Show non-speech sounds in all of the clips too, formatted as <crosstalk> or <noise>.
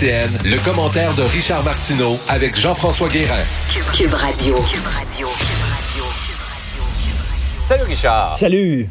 LCN, le commentaire de Richard Martineau avec Jean-François Guérin. Cube Radio. Salut Richard. Salut.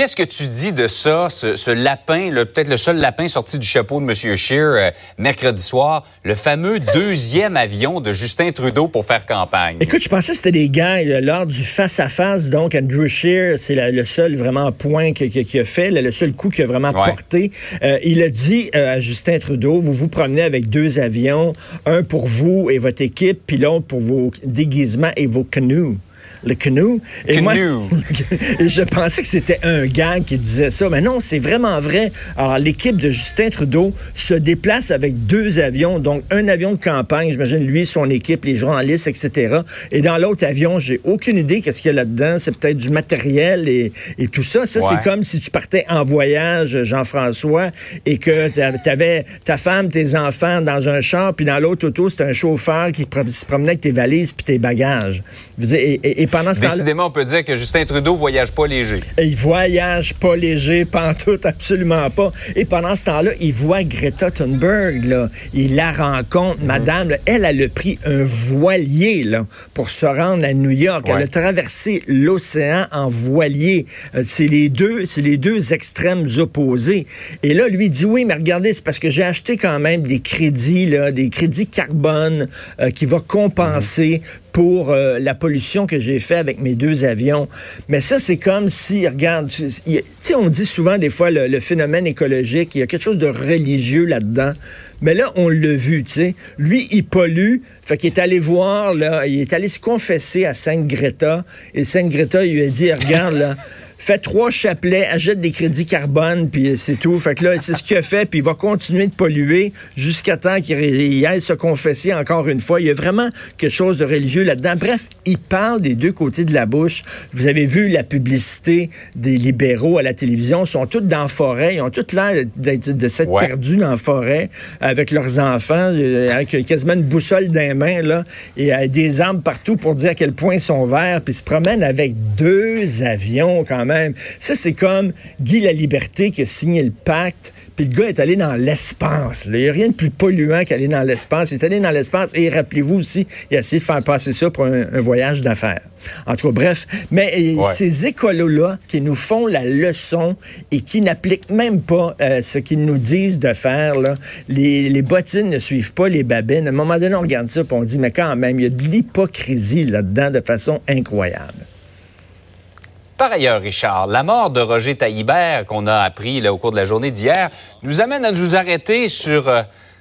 Qu'est-ce que tu dis de ça, ce, ce lapin, peut-être le seul lapin sorti du chapeau de M. Scheer euh, mercredi soir, le fameux <laughs> deuxième avion de Justin Trudeau pour faire campagne? Écoute, je pensais que c'était des gars euh, lors du face-à-face. Donc, Andrew Scheer, c'est le seul vraiment point qu'il a fait, le, seul coup qu'il a vraiment Ouais. porté. Euh, il a dit euh, à Justin Trudeau, vous vous promenez avec deux avions, un pour vous et votre équipe, puis l'autre pour vos déguisements et vos canoës. Le canoe. Et moi, <laughs> et je pensais que c'était un gag qui disait ça. Mais non, c'est vraiment vrai. Alors, l'équipe de Justin Trudeau se déplace avec deux avions. Donc, un avion de campagne, j'imagine lui, son équipe, les journalistes, etc. Et dans l'autre avion, j'ai aucune idée qu'est-ce qu'il y a là-dedans. C'est peut-être du matériel et, et tout ça. Ça, Ouais. c'est comme si tu partais en voyage, Jean-François, et que tu avais ta femme, tes enfants dans un char, puis dans l'autre auto, c'était un chauffeur qui se promenait avec tes valises puis tes bagages. Je veux dire, et, et- et pendant ce. Décidément, on peut dire que Justin Trudeau voyage pas léger. Et Il voyage pas léger, pantoute, absolument pas. Et pendant ce temps-là, il voit Greta Thunberg, là. Il la rencontre, madame, là. elle, elle a pris un voilier, là, pour se rendre à New York. Ouais. Elle a traversé l'océan en voilier. Euh, c'est les deux, c'est les deux extrêmes opposés. Et là, lui dit, oui, mais regardez, c'est parce que j'ai acheté quand même des crédits, là, des crédits carbone, euh, qui va compenser pour euh, la pollution que j'ai fait avec mes deux avions. Mais ça, c'est comme si, regarde, tu sais, on dit souvent des fois le, phénomène écologique, il y a quelque chose de religieux là-dedans. Mais là, on l'a vu, tu sais. Lui, il pollue, fait qu'il est allé voir, là, il est allé se confesser à Sainte Greta. Et Sainte Greta, lui a dit, regarde, là, fais trois chapelets, achète des crédits carbone, puis c'est tout. Fait que là, c'est ce qu'il a fait, puis il va continuer de polluer jusqu'à temps qu'il il aille se confesser encore une fois. Il y a vraiment quelque chose de religieux là-dedans. Bref, il parle des deux côtés de la bouche. Vous avez vu la publicité des libéraux à la télévision. Ils sont tous dans la forêt. Ils ont tous l'air d'être- de s'être Ouais. perdus dans la forêt avec leurs enfants, euh, avec quasiment une boussole dans les mains, là, et euh, des arbres partout pour dire à quel point ils sont verts, puis ils se promènent avec deux avions quand même. Ça, c'est comme Guy la Liberté qui a signé le pacte, puis le gars est allé dans l'espace. Il n'y a rien de plus polluant qu'aller dans l'espace. Il est allé dans l'espace et rappelez-vous aussi, il a essayé de faire passer ça pour un, un voyage d'affaires. En tout cas, bref. Mais euh, Ouais. ces écolos-là qui nous font la leçon et qui n'appliquent même pas euh, ce qu'ils nous disent de faire, là, les, les bottines ne suivent pas les babines. À un moment donné, on regarde ça et on dit, mais quand même, il y a de l'hypocrisie là-dedans de façon incroyable. Par ailleurs, Richard, la mort de Roger Taillibert, qu'on a appris là, au cours de la journée d'hier, nous amène à nous arrêter sur euh,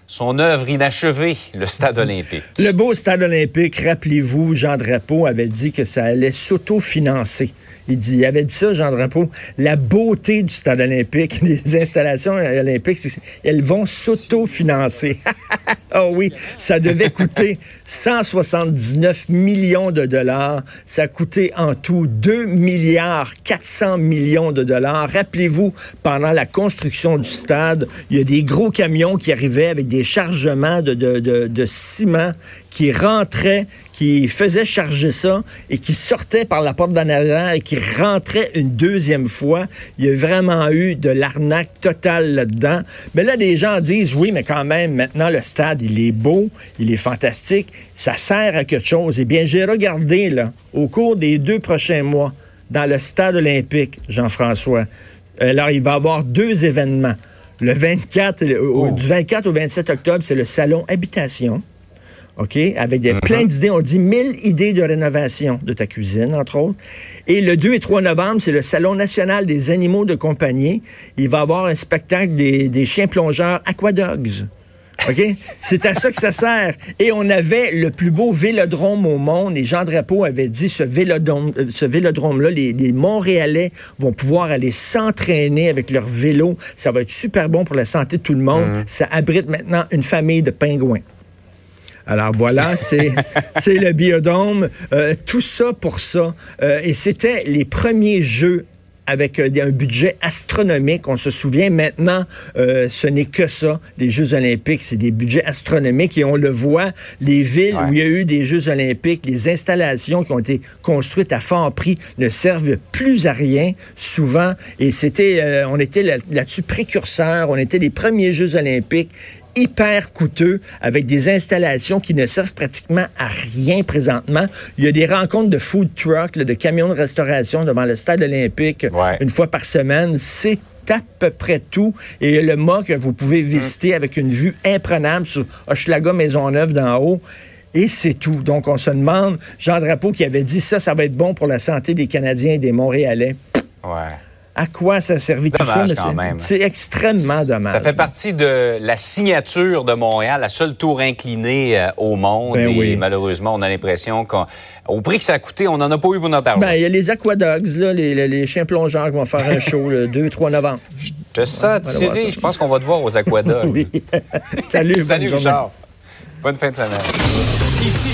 son œuvre inachevée, le Stade olympique. Le beau stade olympique, rappelez-vous, Jean Drapeau avait dit que ça allait s'autofinancer. Il, dit, il avait dit ça, Jean Drapeau. La beauté du stade olympique, <laughs> les installations olympiques, elles vont s'autofinancer. oh <laughs> oui, ça devait coûter 179 millions de dollars. Ça a coûté en tout 2 milliards 400 millions de dollars. Rappelez-vous, pendant la construction du stade, il y a des gros camions qui arrivaient avec des chargements de, ciment qui rentraient, qui faisaient charger ça et qui sortaient par la porte d'en arrière et qui rentraient une deuxième fois. Il y a vraiment eu de l'arnaque totale là-dedans. Mais là, des gens disent, oui, mais quand même, maintenant, le stade, il est beau, il est fantastique, ça sert à quelque chose. Eh bien, j'ai regardé, là, au cours des deux prochains mois, dans le stade olympique, Jean-François. Alors, il va y avoir deux événements. Le 24, et le- au- du 24 au 27 octobre, c'est le salon habitation. OK? Avec des, plein d'idées. On dit 1000 idées de rénovation de ta cuisine, entre autres. Et le 2 et 3 novembre, c'est le Salon national des animaux de compagnie. Il va y avoir un spectacle des, des chiens plongeurs Aquadogs. OK? C'est à ça que ça sert. Et on avait le plus beau vélodrome au monde. Et Jean Drapeau avait dit ce vélodrome, euh, ce vélodrome-là, les, les Montréalais vont pouvoir aller s'entraîner avec leur vélo. Ça va être super bon pour la santé de tout le monde. Ça abrite maintenant une famille de pingouins. Alors voilà, c'est <laughs> c'est le biodôme. Euh, tout ça pour ça. Euh, et c'était les premiers jeux avec euh, un budget astronomique. On se souvient maintenant, euh, ce n'est que ça, les Jeux olympiques, c'est des budgets astronomiques et on le voit, les villes Ouais. où il y a eu des Jeux olympiques, les installations qui ont été construites à fort prix ne servent plus à rien souvent et c'était, euh, on était là- là-dessus précurseurs, on était les premiers Jeux olympiques hyper coûteux avec des installations qui ne servent pratiquement à rien présentement. Il y a des rencontres de food truck, là, de camions de restauration devant le stade olympique Ouais. une fois par semaine. C'est à peu près tout. Et il y a le mât que vous pouvez visiter avec une vue imprenable sur Hochelaga Maisonneuve d'en haut. Et c'est tout. Donc, on se demande, Jean Drapeau qui avait dit ça, ça va être bon pour la santé des Canadiens et des Montréalais. Ouais. À quoi ça a servi tout ça? Quand c'est- même. C'est extrêmement dommage. Ça fait partie de la signature de Montréal, la seule tour inclinée euh, au monde. Ben et oui. malheureusement, on a l'impression qu'au prix que ça a coûté, on n'en a pas eu pour notre argent. Ben, il y a les Aquadogs, là, les, les- les chiens plongeurs qui vont faire un show le 2-3 novembre. <laughs> Je sens tiré. ça. Je pense qu'on va te voir aux Aquadogs. <laughs> Oui. Salut, <laughs> bonne Salut. Richard. Bonne fin de semaine. Ici